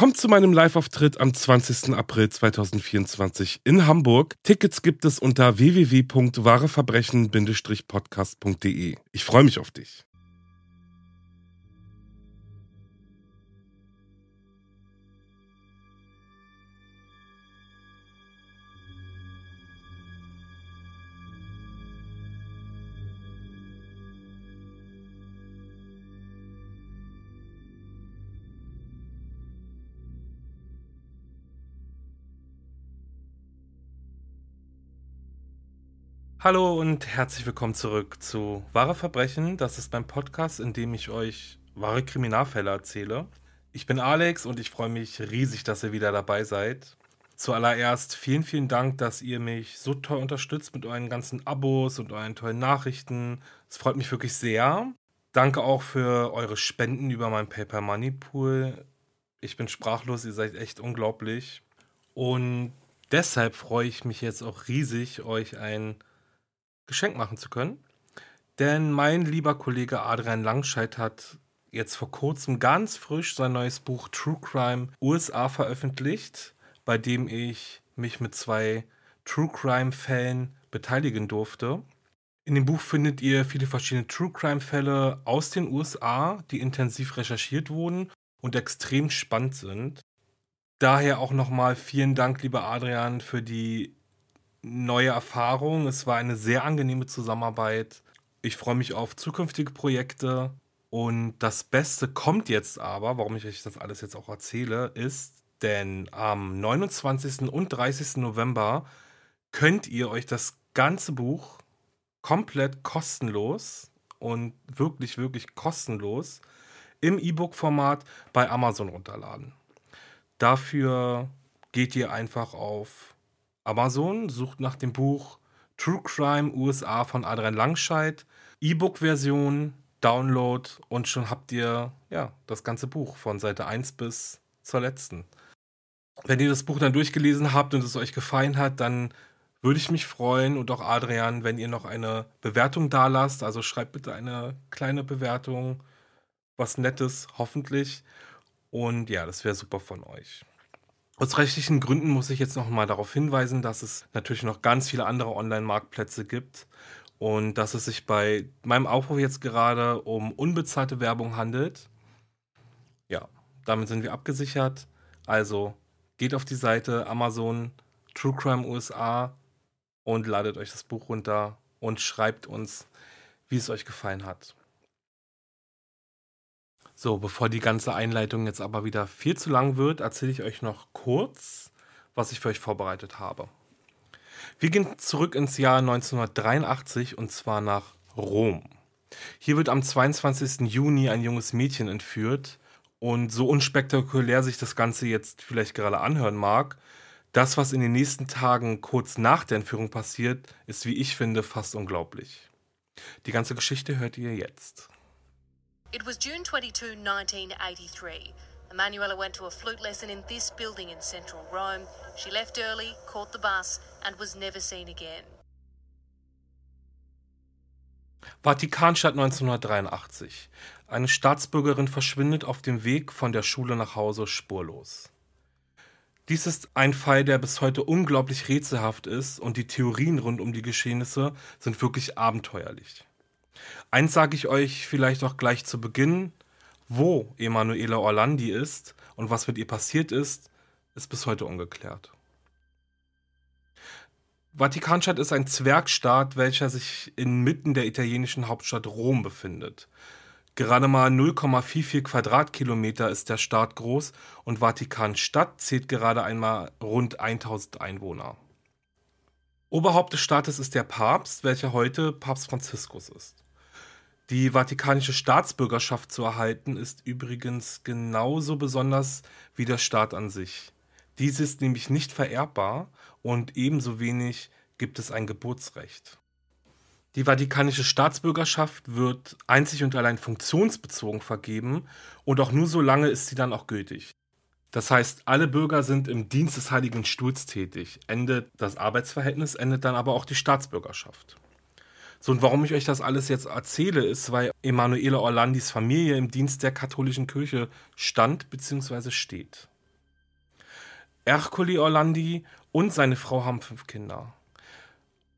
Kommt zu meinem Live-Auftritt am 20. April 2024 in Hamburg. Tickets gibt es unter www.wahreverbrechen-podcast.de. Ich freue mich auf dich. Hallo und herzlich willkommen zurück zu Wahre Verbrechen. Das ist mein Podcast, in dem ich euch wahre Kriminalfälle erzähle. Ich bin Alex und ich freue mich riesig, dass ihr wieder dabei seid. Zuallererst vielen, vielen Dank, dass ihr mich so toll unterstützt mit euren ganzen Abos und euren tollen Nachrichten. Es freut mich wirklich sehr. Danke auch für eure Spenden über mein Paper Money Pool. Ich bin sprachlos, ihr seid echt unglaublich. Und deshalb freue ich mich jetzt auch riesig, euch ein Geschenk machen zu können. Denn mein lieber Kollege Adrian Langscheid hat jetzt vor kurzem ganz frisch sein neues Buch True Crime USA veröffentlicht, bei dem ich mich mit zwei True Crime Fällen beteiligen durfte. In dem Buch findet ihr viele verschiedene True Crime Fälle aus den USA, die intensiv recherchiert wurden und extrem spannend sind. Daher auch nochmal vielen Dank, lieber Adrian, für die neue Erfahrung. Es war eine sehr angenehme Zusammenarbeit. Ich freue mich auf zukünftige Projekte. Und das Beste kommt jetzt aber, warum ich euch das alles jetzt auch erzähle, ist, denn am 29. und 30. November könnt ihr euch das ganze Buch komplett kostenlos und wirklich, wirklich kostenlos im E-Book-Format bei Amazon runterladen. Dafür geht ihr einfach auf Amazon, sucht nach dem Buch True Crime USA von Adrian Langscheid, E-Book-Version, Download und schon habt ihr ja das ganze Buch von Seite 1 bis zur letzten. Wenn ihr das Buch dann durchgelesen habt und es euch gefallen hat, dann würde ich mich freuen und auch Adrian, wenn ihr noch eine Bewertung da lasst. Also schreibt bitte eine kleine Bewertung, was Nettes, hoffentlich. Und ja, das wäre super von euch. Aus rechtlichen Gründen muss ich jetzt noch mal darauf hinweisen, dass es natürlich noch ganz viele andere Online-Marktplätze gibt und dass es sich bei meinem Aufruf jetzt gerade um unbezahlte Werbung handelt. Ja, damit sind wir abgesichert. Also geht auf die Seite Amazon True Crime USA und ladet euch das Buch runter und schreibt uns, wie es euch gefallen hat. So, bevor die ganze Einleitung jetzt aber wieder viel zu lang wird, erzähle ich euch noch kurz, was ich für euch vorbereitet habe. Wir gehen zurück ins Jahr 1983 und zwar nach Rom. Hier wird am 22. Juni ein junges Mädchen entführt und so unspektakulär sich das Ganze jetzt vielleicht gerade anhören mag, das, was in den nächsten Tagen kurz nach der Entführung passiert, ist, wie ich finde, fast unglaublich. Die ganze Geschichte hört ihr jetzt. It was June 22, 1983. Emanuela went to a flute lesson in this building in central Rome. She left early, caught the bus, and was never seen again. Vatikanstadt 1983. Eine Staatsbürgerin verschwindet auf dem Weg von der Schule nach Hause spurlos. Dies ist ein Fall, der bis heute unglaublich rätselhaft ist und die Theorien rund um die Geschehnisse sind wirklich abenteuerlich. Eins sage ich euch vielleicht auch gleich zu Beginn, wo Emanuela Orlandi ist und was mit ihr passiert ist, ist bis heute ungeklärt. Vatikanstadt ist ein Zwergstaat, welcher sich inmitten der italienischen Hauptstadt Rom befindet. Gerade mal 0,44 Quadratkilometer ist der Staat groß und Vatikanstadt zählt gerade einmal rund 1000 Einwohner. Oberhaupt des Staates ist der Papst, welcher heute Papst Franziskus ist. Die vatikanische Staatsbürgerschaft zu erhalten ist übrigens genauso besonders wie der Staat an sich. Dies ist nämlich nicht vererbbar und ebenso wenig gibt es ein Geburtsrecht. Die vatikanische Staatsbürgerschaft wird einzig und allein funktionsbezogen vergeben und auch nur so lange ist sie dann auch gültig. Das heißt, alle Bürger sind im Dienst des Heiligen Stuhls tätig. Endet das Arbeitsverhältnis, endet dann aber auch die Staatsbürgerschaft. So, und warum ich euch das alles jetzt erzähle, ist, weil Emanuele Orlandis Familie im Dienst der katholischen Kirche stand bzw. steht. Ercole Orlandi und seine Frau haben fünf Kinder.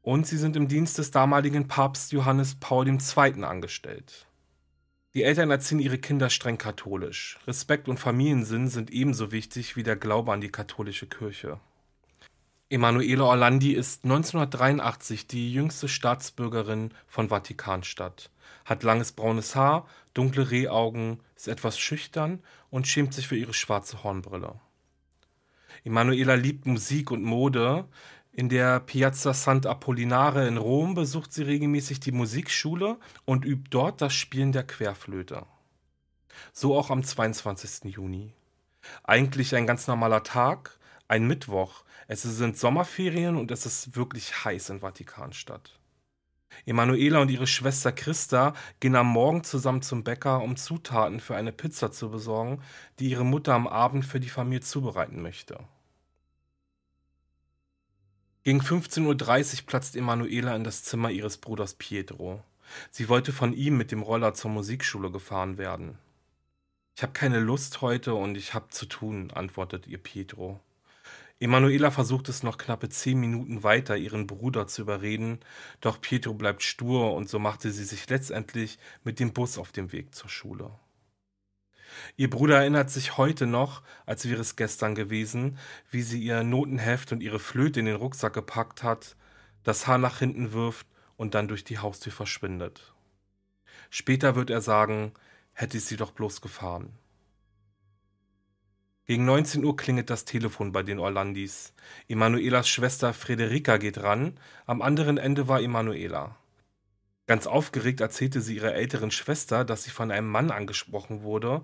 Und sie sind im Dienst des damaligen Papst Johannes Paul II. angestellt. Die Eltern erziehen ihre Kinder streng katholisch. Respekt und Familiensinn sind ebenso wichtig wie der Glaube an die katholische Kirche. Emanuele Orlandi ist 1983 die jüngste Staatsbürgerin von Vatikanstadt, hat langes braunes Haar, dunkle Rehaugen, ist etwas schüchtern und schämt sich für ihre schwarze Hornbrille. Emanuela liebt Musik und Mode. In der Piazza Sant'Apollinare in Rom besucht sie regelmäßig die Musikschule und übt dort das Spielen der Querflöte. So auch am 22. Juni. Eigentlich ein ganz normaler Tag, ein Mittwoch. Es sind Sommerferien und es ist wirklich heiß in Vatikanstadt. Emanuela und ihre Schwester Christa gehen am Morgen zusammen zum Bäcker, um Zutaten für eine Pizza zu besorgen, die ihre Mutter am Abend für die Familie zubereiten möchte. Gegen 15.30 Uhr platzt Emanuela in das Zimmer ihres Bruders Pietro. Sie wollte von ihm mit dem Roller zur Musikschule gefahren werden. Ich habe keine Lust heute und ich habe zu tun, antwortet ihr Pietro. Emanuela versucht es noch knappe zehn Minuten weiter, ihren Bruder zu überreden, doch Pietro bleibt stur und so machte sie sich letztendlich mit dem Bus auf dem Weg zur Schule. Ihr Bruder erinnert sich heute noch, als wäre es gestern gewesen, wie sie ihr Notenheft und ihre Flöte in den Rucksack gepackt hat, das Haar nach hinten wirft und dann durch die Haustür verschwindet. Später wird er sagen, hätte ich sie doch bloß gefahren. Gegen 19 Uhr klingelt das Telefon bei den Orlandis. Emanuelas Schwester Frederika geht ran, am anderen Ende war Emanuela. Ganz aufgeregt erzählte sie ihrer älteren Schwester, dass sie von einem Mann angesprochen wurde,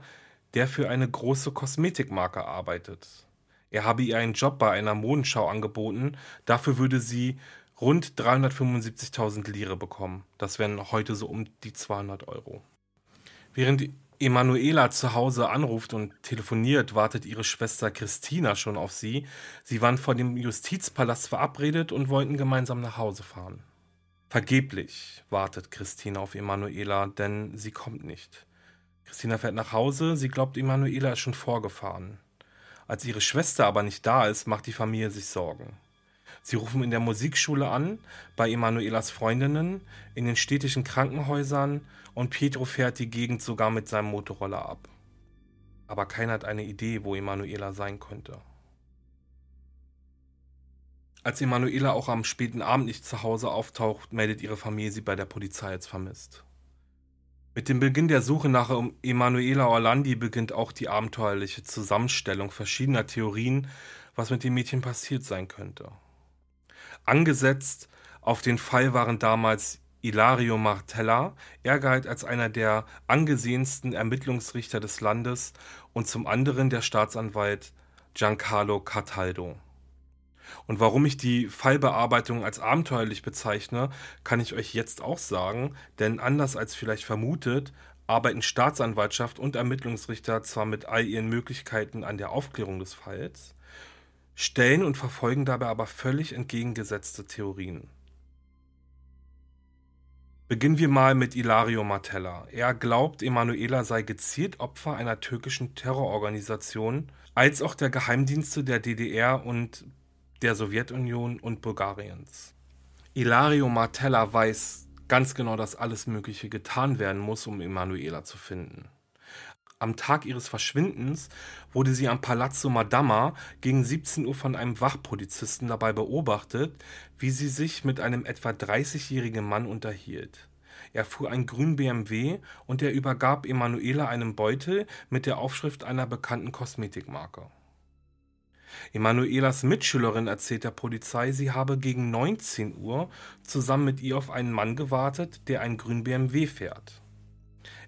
der für eine große Kosmetikmarke arbeitet. Er habe ihr einen Job bei einer Modenschau angeboten, dafür würde sie rund 375.000 Lire bekommen. Das wären heute so um die 200 Euro. Während Emanuela zu Hause anruft und telefoniert, wartet ihre Schwester Christina schon auf sie. Sie waren vor dem Justizpalast verabredet und wollten gemeinsam nach Hause fahren. Vergeblich wartet Christina auf Emanuela, denn sie kommt nicht. Christina fährt nach Hause, sie glaubt, Emanuela ist schon vorgefahren. Als ihre Schwester aber nicht da ist, macht die Familie sich Sorgen. Sie rufen in der Musikschule an, bei Emanuelas Freundinnen, in den städtischen Krankenhäusern und Pietro fährt die Gegend sogar mit seinem Motorroller ab. Aber keiner hat eine Idee, wo Emanuela sein könnte. Als Emanuela auch am späten Abend nicht zu Hause auftaucht, meldet ihre Familie sie bei der Polizei als vermisst. Mit dem Beginn der Suche nach Emanuela Orlandi beginnt auch die abenteuerliche Zusammenstellung verschiedener Theorien, was mit dem Mädchen passiert sein könnte. Angesetzt auf den Fall waren damals Ilario Martella. Er galt als einer der angesehensten Ermittlungsrichter des Landes und zum anderen der Staatsanwalt Giancarlo Cataldo. Und warum ich die Fallbearbeitung als abenteuerlich bezeichne, kann ich euch jetzt auch sagen, denn anders als vielleicht vermutet, arbeiten Staatsanwaltschaft und Ermittlungsrichter zwar mit all ihren Möglichkeiten an der Aufklärung des Falls, stellen und verfolgen dabei aber völlig entgegengesetzte Theorien. Beginnen wir mal mit Ilario Martella. Er glaubt, Emanuela sei gezielt Opfer einer türkischen Terrororganisation, als auch der Geheimdienste der DDR und der Sowjetunion und Bulgariens. Ilario Martella weiß ganz genau, dass alles Mögliche getan werden muss, um Emanuela zu finden. Am Tag ihres Verschwindens wurde sie am Palazzo Madama gegen 17 Uhr von einem Wachpolizisten dabei beobachtet, wie sie sich mit einem etwa 30-jährigen Mann unterhielt. Er fuhr einen grünen BMW und er übergab Emanuela einen Beutel mit der Aufschrift einer bekannten Kosmetikmarke. Emanuelas Mitschülerin erzählt der Polizei, sie habe gegen 19 Uhr zusammen mit ihr auf einen Mann gewartet, der einen grünen BMW fährt.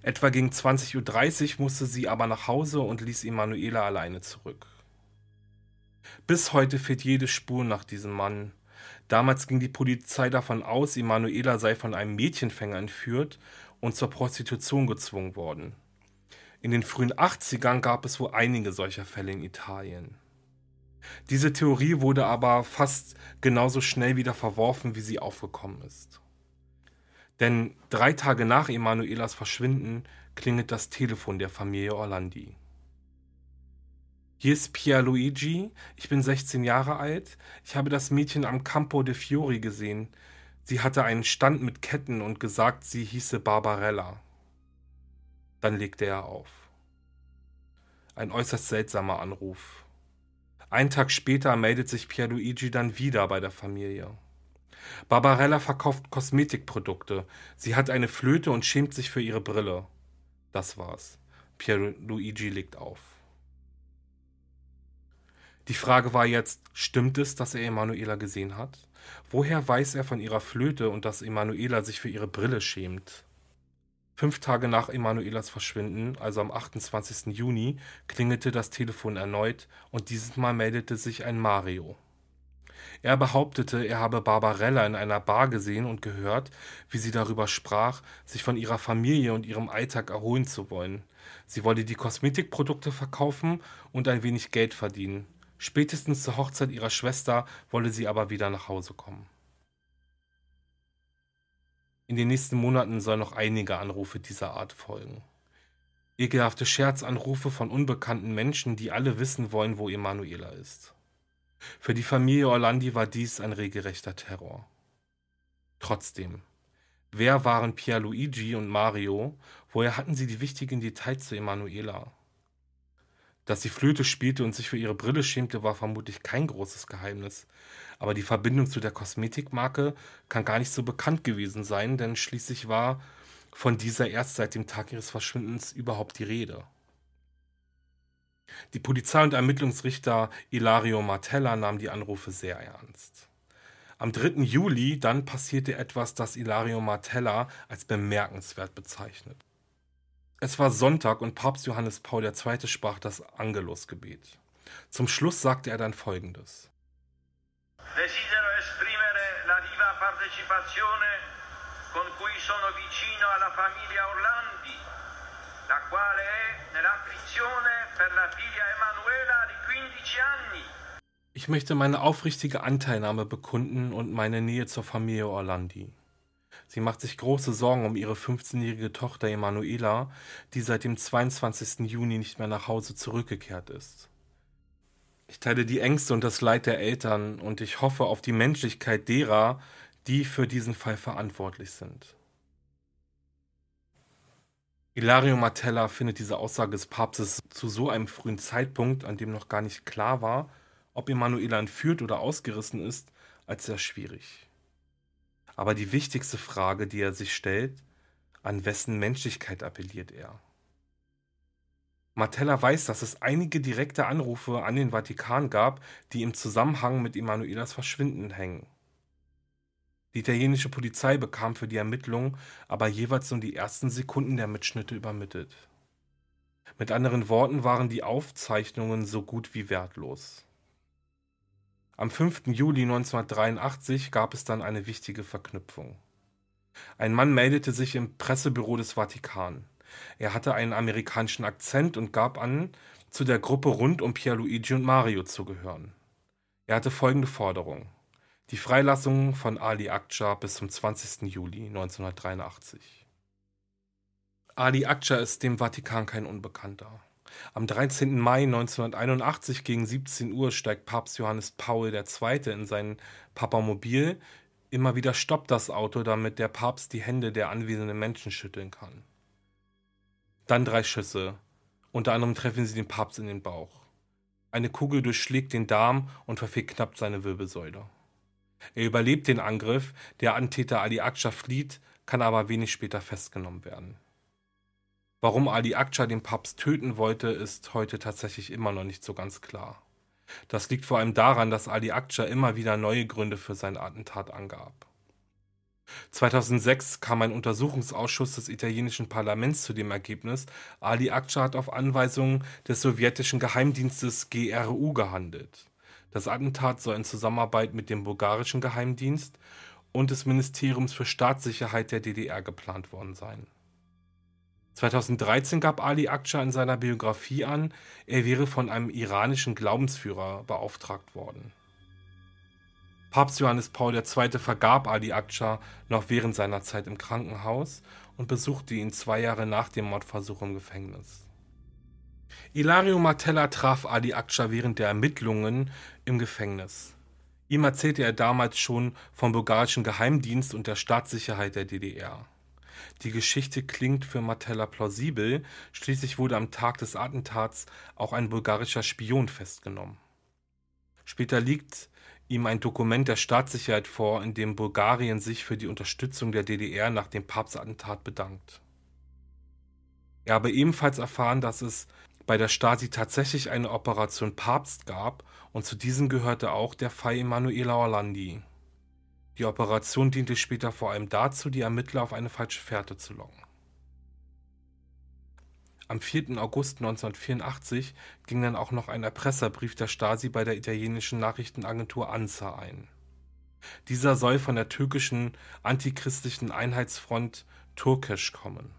Etwa gegen 20.30 Uhr musste sie aber nach Hause und ließ Emanuela alleine zurück. Bis heute fehlt jede Spur nach diesem Mann. Damals ging die Polizei davon aus, Emanuela sei von einem Mädchenfänger entführt und zur Prostitution gezwungen worden. In den frühen 80ern gab es wohl einige solcher Fälle in Italien. Diese Theorie wurde aber fast genauso schnell wieder verworfen, wie sie aufgekommen ist. Denn drei Tage nach Emanuelas Verschwinden klingelt das Telefon der Familie Orlandi. Hier ist Pierluigi, ich bin 16 Jahre alt. Ich habe das Mädchen am Campo de Fiori gesehen. Sie hatte einen Stand mit Ketten und gesagt, sie hieße Barbarella. Dann legte er auf. Ein äußerst seltsamer Anruf. Einen Tag später meldet sich Pierluigi dann wieder bei der Familie. Barbarella verkauft Kosmetikprodukte. Sie hat eine Flöte und schämt sich für ihre Brille. Das war's. Pierluigi legt auf. Die Frage war jetzt, stimmt es, dass er Emanuela gesehen hat? Woher weiß er von ihrer Flöte und dass Emanuela sich für ihre Brille schämt? Fünf Tage nach Emanuelas Verschwinden, also am 28. Juni, klingelte das Telefon erneut und dieses Mal meldete sich ein Mario. Er behauptete, er habe Barbarella in einer Bar gesehen und gehört, wie sie darüber sprach, sich von ihrer Familie und ihrem Alltag erholen zu wollen. Sie wolle die Kosmetikprodukte verkaufen und ein wenig Geld verdienen. Spätestens zur Hochzeit ihrer Schwester wolle sie aber wieder nach Hause kommen. In den nächsten Monaten sollen noch einige Anrufe dieser Art folgen. Ekelhafte Scherzanrufe von unbekannten Menschen, die alle wissen wollen, wo Emanuela ist. Für die Familie Orlandi war dies ein regelrechter Terror. Trotzdem, wer waren Pierluigi und Mario? Woher hatten sie die wichtigen Details zu Emanuela? Dass sie Flöte spielte und sich für ihre Brille schämte, war vermutlich kein großes Geheimnis. Aber die Verbindung zu der Kosmetikmarke kann gar nicht so bekannt gewesen sein, denn schließlich war von dieser erst seit dem Tag ihres Verschwindens überhaupt die Rede. Die Polizei und Ermittlungsrichter Ilario Martella nahmen die Anrufe sehr ernst. Am 3. Juli dann passierte etwas, das Ilario Martella als bemerkenswert bezeichnet. Es war Sonntag und Papst Johannes Paul II. sprach das Angelusgebet. Zum Schluss sagte er dann folgendes. Desidero esprimere la viva partecipazione con cui sono vicino alla famiglia Orlandi, la quale è nell'afflizione per la figlia Emanuela di 15 anni. Ich möchte meine aufrichtige Anteilnahme bekunden und meine Nähe zur Familie Orlandi. Sie macht sich große Sorgen um ihre 15-jährige Tochter Emanuela, die seit dem 22. Juni nicht mehr nach Hause zurückgekehrt ist. Ich teile die Ängste und das Leid der Eltern und ich hoffe auf die Menschlichkeit derer, die für diesen Fall verantwortlich sind. Ilario Martella findet diese Aussage des Papstes zu so einem frühen Zeitpunkt, an dem noch gar nicht klar war, ob Emanuela entführt oder ausgerissen ist, als sehr schwierig. Aber die wichtigste Frage, die er sich stellt, an wessen Menschlichkeit appelliert er? Martella weiß, dass es einige direkte Anrufe an den Vatikan gab, die im Zusammenhang mit Emanuelas Verschwinden hängen. Die italienische Polizei bekam für die Ermittlungen aber jeweils nur die ersten Sekunden der Mitschnitte übermittelt. Mit anderen Worten waren die Aufzeichnungen so gut wie wertlos. Am 5. Juli 1983 gab es dann eine wichtige Verknüpfung. Ein Mann meldete sich im Pressebüro des Vatikan. Er hatte einen amerikanischen Akzent und gab an, zu der Gruppe rund um Pierluigi und Mario zu gehören. Er hatte folgende Forderung. Die Freilassung von Ali Akça bis zum 20. Juli 1983. Ali Akça ist dem Vatikan kein Unbekannter. Am 13. Mai 1981 gegen 17 Uhr steigt Papst Johannes Paul II. in sein Papamobil. Immer wieder stoppt das Auto, damit der Papst die Hände der anwesenden Menschen schütteln kann. Dann drei Schüsse. Unter anderem treffen sie den Papst in den Bauch. Eine Kugel durchschlägt den Darm und verfehlt knapp seine Wirbelsäule. Er überlebt den Angriff, der Antäter Ali Akça flieht, kann aber wenig später festgenommen werden. Warum Ali Akça den Papst töten wollte, ist heute tatsächlich immer noch nicht so ganz klar. Das liegt vor allem daran, dass Ali Akça immer wieder neue Gründe für sein Attentat angab. 2006 kam ein Untersuchungsausschuss des italienischen Parlaments zu dem Ergebnis, Ali Akça hat auf Anweisung des sowjetischen Geheimdienstes GRU gehandelt. Das Attentat soll in Zusammenarbeit mit dem bulgarischen Geheimdienst und des Ministeriums für Staatssicherheit der DDR geplant worden sein. 2013 gab Ali Akça in seiner Biografie an, er wäre von einem iranischen Glaubensführer beauftragt worden. Papst Johannes Paul II. vergab Ali Akça noch während seiner Zeit im Krankenhaus und besuchte ihn zwei Jahre nach dem Mordversuch im Gefängnis. Ilario Martella traf Ali Akça während der Ermittlungen im Gefängnis. Ihm erzählte er damals schon vom bulgarischen Geheimdienst und der Staatssicherheit der DDR. Die Geschichte klingt für Martella plausibel, schließlich wurde am Tag des Attentats auch ein bulgarischer Spion festgenommen. Später liegt ihm ein Dokument der Staatssicherheit vor, in dem Bulgarien sich für die Unterstützung der DDR nach dem Papstattentat bedankt. Er habe ebenfalls erfahren, dass es bei der Stasi tatsächlich eine Operation Papst gab und zu diesen gehörte auch der Fall Emanuela Orlandi. Die Operation diente später vor allem dazu, die Ermittler auf eine falsche Fährte zu locken. Am 4. August 1984 ging dann auch noch ein Erpresserbrief der Stasi bei der italienischen Nachrichtenagentur ANSA ein. Dieser soll von der türkischen antichristlichen Einheitsfront Turkisch kommen.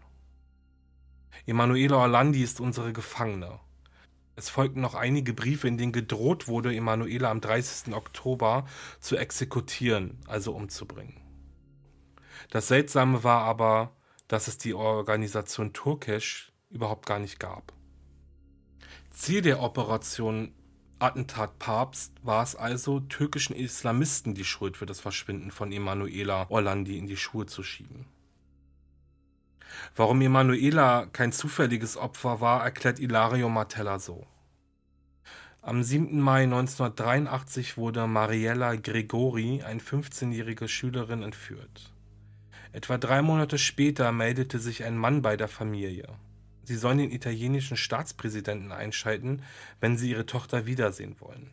Emanuela Orlandi ist unsere Gefangene. Es folgten noch einige Briefe, in denen gedroht wurde, Emanuela am 30. Oktober zu exekutieren, also umzubringen. Das Seltsame war aber, dass es die Organisation Turkisch überhaupt gar nicht gab. Ziel der Operation Attentat Papst war es also, türkischen Islamisten die Schuld für das Verschwinden von Emanuela Orlandi in die Schuhe zu schieben. Warum Emanuela kein zufälliges Opfer war, erklärt Ilario Martella so. Am 7. Mai 1983 wurde Mariella Gregori, eine 15-jährige Schülerin, entführt. Etwa drei Monate später meldete sich ein Mann bei der Familie. Sie sollen den italienischen Staatspräsidenten einschalten, wenn sie ihre Tochter wiedersehen wollen.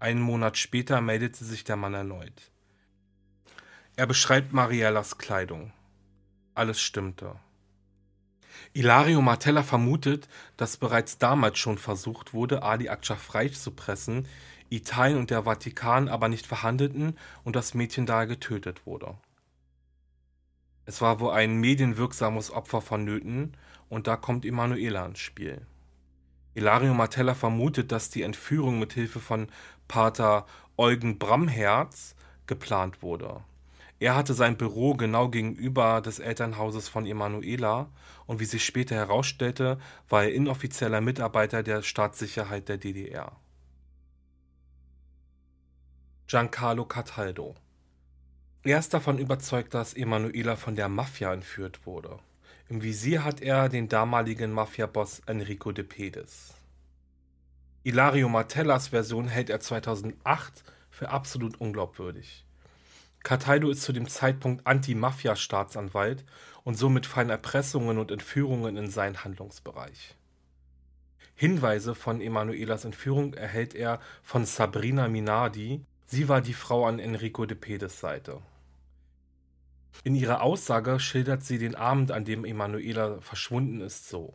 Einen Monat später meldete sich der Mann erneut. Er beschreibt Mariellas Kleidung. Alles stimmte. Ilario Martella vermutet, dass bereits damals schon versucht wurde, Ali Akça freizupressen, Italien und der Vatikan aber nicht verhandelten und das Mädchen daher getötet wurde. Es war wohl ein medienwirksames Opfer vonnöten und da kommt Emanuela ins Spiel. Ilario Martella vermutet, dass die Entführung mit Hilfe von Pater Eugen Bramherz geplant wurde. Er hatte sein Büro genau gegenüber des Elternhauses von Emanuela und wie sich später herausstellte, war er inoffizieller Mitarbeiter der Staatssicherheit der DDR. Giancarlo Cataldo Er ist davon überzeugt, dass Emanuela von der Mafia entführt wurde. Im Visier hat er den damaligen Mafia-Boss Enrico de Pedis. Ilario Martellas Version hält er 2008 für absolut unglaubwürdig. Cataldo ist zu dem Zeitpunkt Anti-Mafia-Staatsanwalt und somit fallen Erpressungen und Entführungen in seinen Handlungsbereich. Hinweise von Emanuelas Entführung erhält er von Sabrina Minardi, sie war die Frau an Enrico de Pedes Seite. In ihrer Aussage schildert sie den Abend, an dem Emanuela verschwunden ist, so.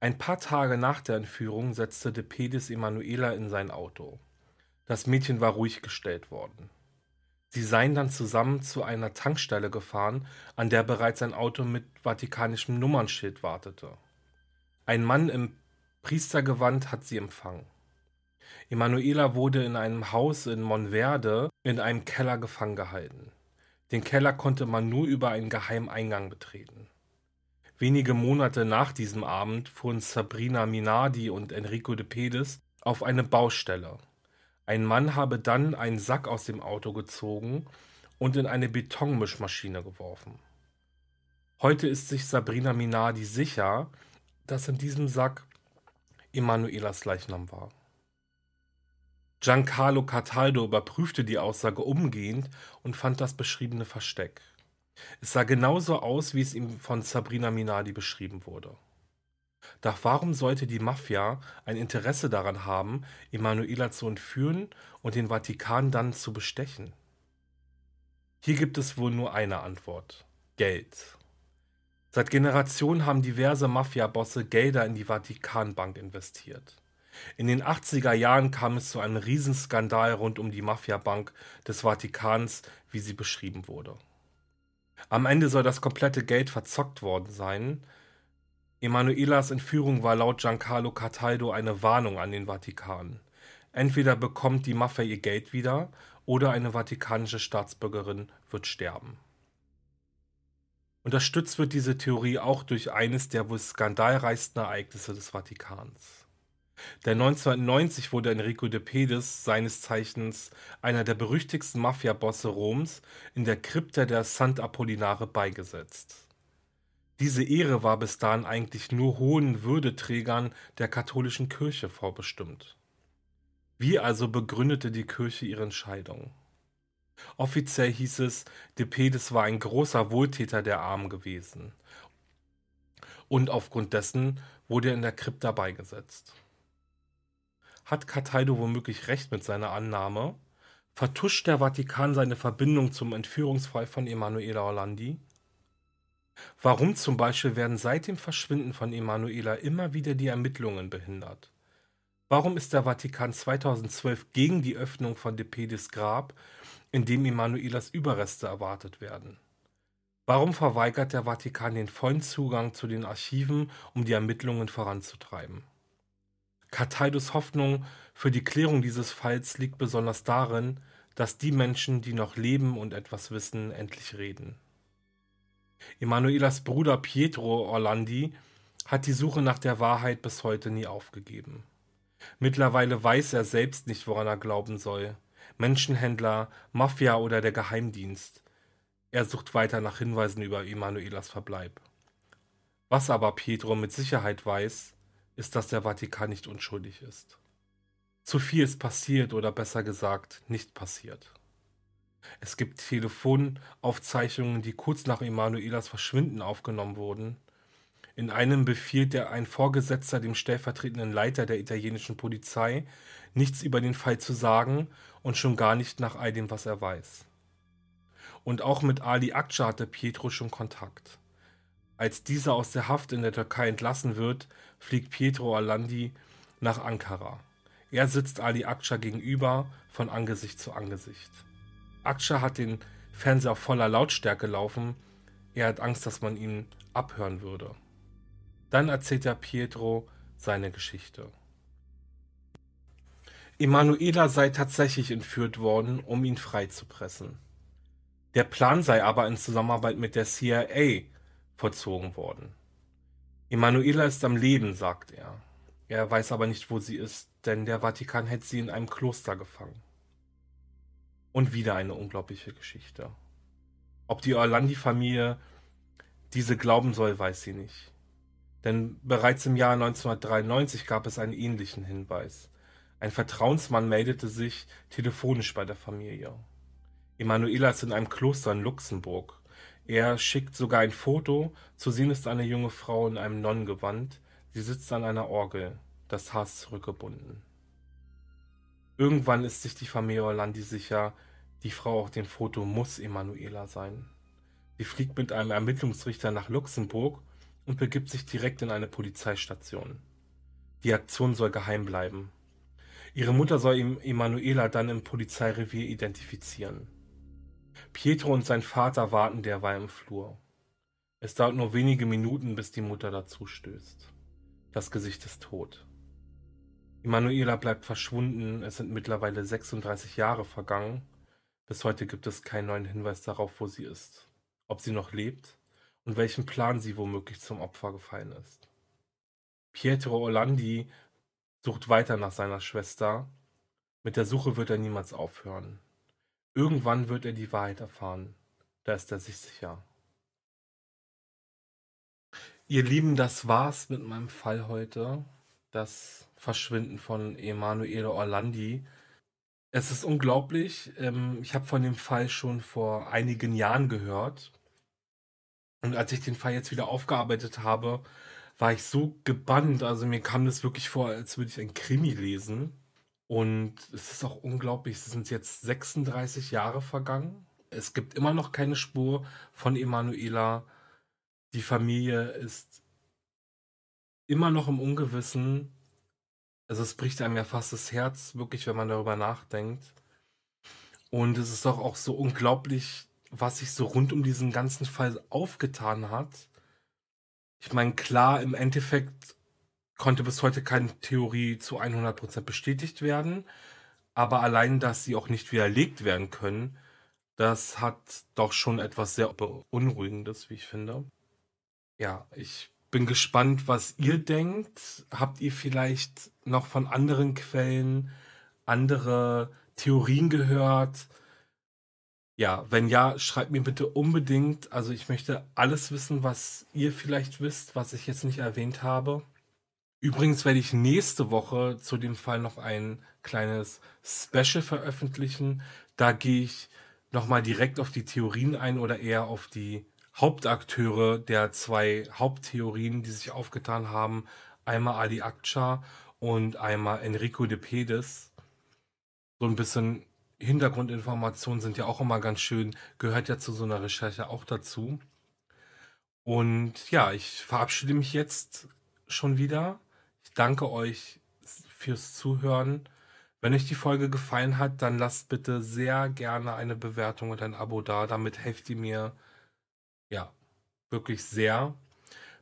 Ein paar Tage nach der Entführung setzte de Pedis Emanuela in sein Auto. Das Mädchen war ruhig gestellt worden. Sie seien dann zusammen zu einer Tankstelle gefahren, an der bereits ein Auto mit vatikanischem Nummernschild wartete. Ein Mann im Priestergewand hat sie empfangen. Emanuela wurde in einem Haus in Monverde in einem Keller gefangen gehalten. Den Keller konnte man nur über einen geheimen Eingang betreten. Wenige Monate nach diesem Abend fuhren Sabrina Minardi und Enrico de Pedes auf eine Baustelle. Ein Mann habe dann einen Sack aus dem Auto gezogen und in eine Betonmischmaschine geworfen. Heute ist sich Sabrina Minardi sicher, dass in diesem Sack Emanuelas Leichnam war. Giancarlo Cataldo überprüfte die Aussage umgehend und fand das beschriebene Versteck. Es sah genauso aus, wie es ihm von Sabrina Minardi beschrieben wurde. Doch warum sollte die Mafia ein Interesse daran haben, Emanuela zu entführen und den Vatikan dann zu bestechen? Hier gibt es wohl nur eine Antwort. Geld. Seit Generationen haben diverse Mafia-Bosse Gelder in die Vatikanbank investiert. In den 80er Jahren kam es zu einem Riesenskandal rund um die Mafiabank des Vatikans, wie sie beschrieben wurde. Am Ende soll das komplette Geld verzockt worden sein, Emanuelas Entführung war laut Giancarlo Cataldo eine Warnung an den Vatikan. Entweder bekommt die Mafia ihr Geld wieder oder eine vatikanische Staatsbürgerin wird sterben. Unterstützt wird diese Theorie auch durch eines der wohl skandalreichsten Ereignisse des Vatikans. Denn 1990 wurde Enrico de Pedis, seines Zeichens einer der berüchtigsten Mafiabosse Roms, in der Krypta der Sant'Apollinare beigesetzt. Diese Ehre war bis dahin eigentlich nur hohen Würdeträgern der katholischen Kirche vorbestimmt. Wie also begründete die Kirche ihre Entscheidung? Offiziell hieß es, de Pedis war ein großer Wohltäter der Armen gewesen. Und aufgrund dessen wurde er in der Krypta beigesetzt. Hat Cataldo womöglich recht mit seiner Annahme? Vertuscht der Vatikan seine Verbindung zum Entführungsfall von Emanuela Orlandi? Warum zum Beispiel werden seit dem Verschwinden von Emanuela immer wieder die Ermittlungen behindert? Warum ist der Vatikan 2012 gegen die Öffnung von De Pedis Grab, in dem Emanuelas Überreste erwartet werden? Warum verweigert der Vatikan den vollen Zugang zu den Archiven, um die Ermittlungen voranzutreiben? Cataldos Hoffnung für die Klärung dieses Falls liegt besonders darin, dass die Menschen, die noch leben und etwas wissen, endlich reden. Emanuelas Bruder Pietro Orlandi hat die Suche nach der Wahrheit bis heute nie aufgegeben. Mittlerweile weiß er selbst nicht, woran er glauben soll. Menschenhändler, Mafia oder der Geheimdienst. Er sucht weiter nach Hinweisen über Emanuelas Verbleib. Was aber Pietro mit Sicherheit weiß, ist, dass der Vatikan nicht unschuldig ist. Zu viel ist passiert oder besser gesagt nicht passiert. Es gibt Telefonaufzeichnungen, die kurz nach Emanuelas Verschwinden aufgenommen wurden. In einem befiehlt der ein Vorgesetzter dem stellvertretenden Leiter der italienischen Polizei, nichts über den Fall zu sagen und schon gar nicht nach all dem, was er weiß. Und auch mit Ali Akça hatte Pietro schon Kontakt. Als dieser aus der Haft in der Türkei entlassen wird, fliegt Pietro Orlandi nach Ankara. Er sitzt Ali Akça gegenüber von Angesicht zu Angesicht. Akça hat den Fernseher voller Lautstärke laufen. Er hat Angst, dass man ihn abhören würde. Dann erzählt er Pietro seine Geschichte. Emanuela sei tatsächlich entführt worden, um ihn freizupressen. Der Plan sei aber in Zusammenarbeit mit der CIA vollzogen worden. Emanuela ist am Leben, sagt er. Er weiß aber nicht, wo sie ist, denn der Vatikan hält sie in einem Kloster gefangen. Und wieder eine unglaubliche Geschichte. Ob die Orlandi-Familie diese glauben soll, weiß sie nicht. Denn bereits im Jahr 1993 gab es einen ähnlichen Hinweis. Ein Vertrauensmann meldete sich telefonisch bei der Familie. Emanuela ist in einem Kloster in Luxemburg. Er schickt sogar ein Foto. Zu sehen ist eine junge Frau in einem Nonnengewand. Sie sitzt an einer Orgel, das Haar zurückgebunden. Irgendwann ist sich die Familie Orlandi sicher, die Frau auf dem Foto muss Emanuela sein. Sie fliegt mit einem Ermittlungsrichter nach Luxemburg und begibt sich direkt in eine Polizeistation. Die Aktion soll geheim bleiben. Ihre Mutter soll Emanuela dann im Polizeirevier identifizieren. Pietro und sein Vater warten derweil im Flur. Es dauert nur wenige Minuten, bis die Mutter dazu stößt. Das Gesicht ist tot. Emanuela bleibt verschwunden, es sind mittlerweile 36 Jahre vergangen. Bis heute gibt es keinen neuen Hinweis darauf, wo sie ist, ob sie noch lebt und welchem Plan sie womöglich zum Opfer gefallen ist. Pietro Orlandi sucht weiter nach seiner Schwester. Mit der Suche wird er niemals aufhören. Irgendwann wird er die Wahrheit erfahren. Da ist er sich sicher. Ihr Lieben, das war's mit meinem Fall heute. Das Verschwinden von Emanuele Orlandi. Es ist unglaublich. Ähm, ich habe von dem Fall schon vor einigen Jahren gehört. Und als ich den Fall jetzt wieder aufgearbeitet habe, war ich so gebannt. Also mir kam das wirklich vor, als würde ich ein Krimi lesen. Und es ist auch unglaublich, es sind jetzt 36 Jahre vergangen. Es gibt immer noch keine Spur von Emanuela. Die Familie ist immer noch im Ungewissen. Also es bricht einem ja fast das Herz, wirklich, wenn man darüber nachdenkt. Und es ist doch auch so unglaublich, was sich so rund um diesen ganzen Fall aufgetan hat. Ich meine, klar, im Endeffekt konnte bis heute keine Theorie zu 100% bestätigt werden. Aber allein, dass sie auch nicht widerlegt werden können, Das hat doch schon etwas sehr Beunruhigendes, wie ich finde. Ja, ich bin gespannt, was ihr denkt. Habt ihr vielleicht noch von anderen Quellen andere Theorien gehört? Ja, wenn ja, schreibt mir bitte unbedingt. Also ich möchte alles wissen, was ihr vielleicht wisst, was ich jetzt nicht erwähnt habe. Übrigens werde ich nächste Woche zu dem Fall noch ein kleines Special veröffentlichen. Da gehe ich nochmal direkt auf die Theorien ein oder eher auf die Hauptakteure der zwei Haupttheorien, die sich aufgetan haben. Einmal Ali Akça und einmal Enrico de Pedes. So ein bisschen Hintergrundinformationen sind ja auch immer ganz schön, gehört ja zu so einer Recherche auch dazu. Und ja, ich verabschiede mich jetzt schon wieder. Ich danke euch fürs Zuhören. Wenn euch die Folge gefallen hat, dann lasst bitte sehr gerne eine Bewertung und ein Abo da. Damit helft ihr mir ja wirklich sehr.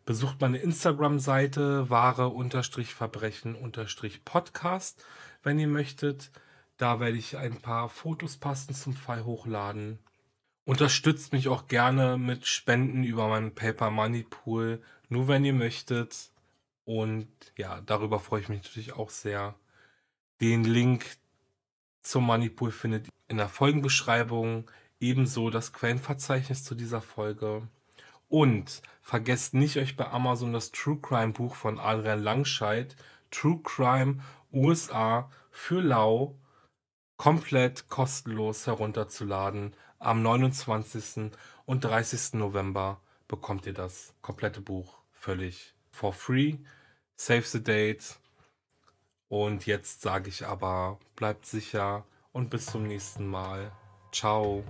Besucht meine Instagram-Seite wahre-verbrechen-podcast, wenn ihr möchtet. Da werde ich ein paar Fotos passend zum Fall hochladen. Unterstützt mich auch gerne mit Spenden über meinen Paper Money Pool, nur wenn ihr möchtet. Und ja, darüber freue ich mich natürlich auch sehr. Den Link zum Moneypool findet ihr in der Folgenbeschreibung, ebenso das Quellenverzeichnis zu dieser Folge. Und vergesst nicht, euch bei Amazon das True Crime Buch von Adrian Langscheid, True Crime USA für Lau, komplett kostenlos herunterzuladen. Am 29. und 30. November bekommt ihr das komplette Buch völlig for free. Save the date und jetzt sage ich aber, bleibt sicher und bis zum nächsten Mal. Ciao.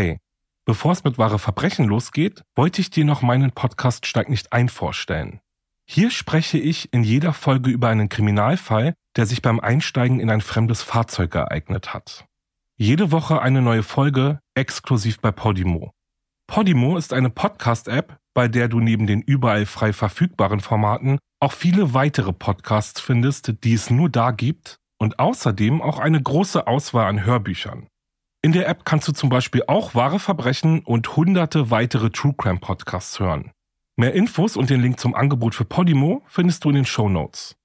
Hey, bevor es mit wahre Verbrechen losgeht, wollte ich dir noch meinen Podcast Steig nicht ein vorstellen. Hier spreche ich in jeder Folge über einen Kriminalfall, der sich beim Einsteigen in ein fremdes Fahrzeug ereignet hat. Jede Woche eine neue Folge, exklusiv bei Podimo. Podimo ist eine Podcast-App, bei der du neben den überall frei verfügbaren Formaten auch viele weitere Podcasts findest, die es nur da gibt und außerdem auch eine große Auswahl an Hörbüchern. In der App kannst du zum Beispiel auch wahre Verbrechen und hunderte weitere True Crime Podcasts hören. Mehr Infos und den Link zum Angebot für Podimo findest du in den Show Notes.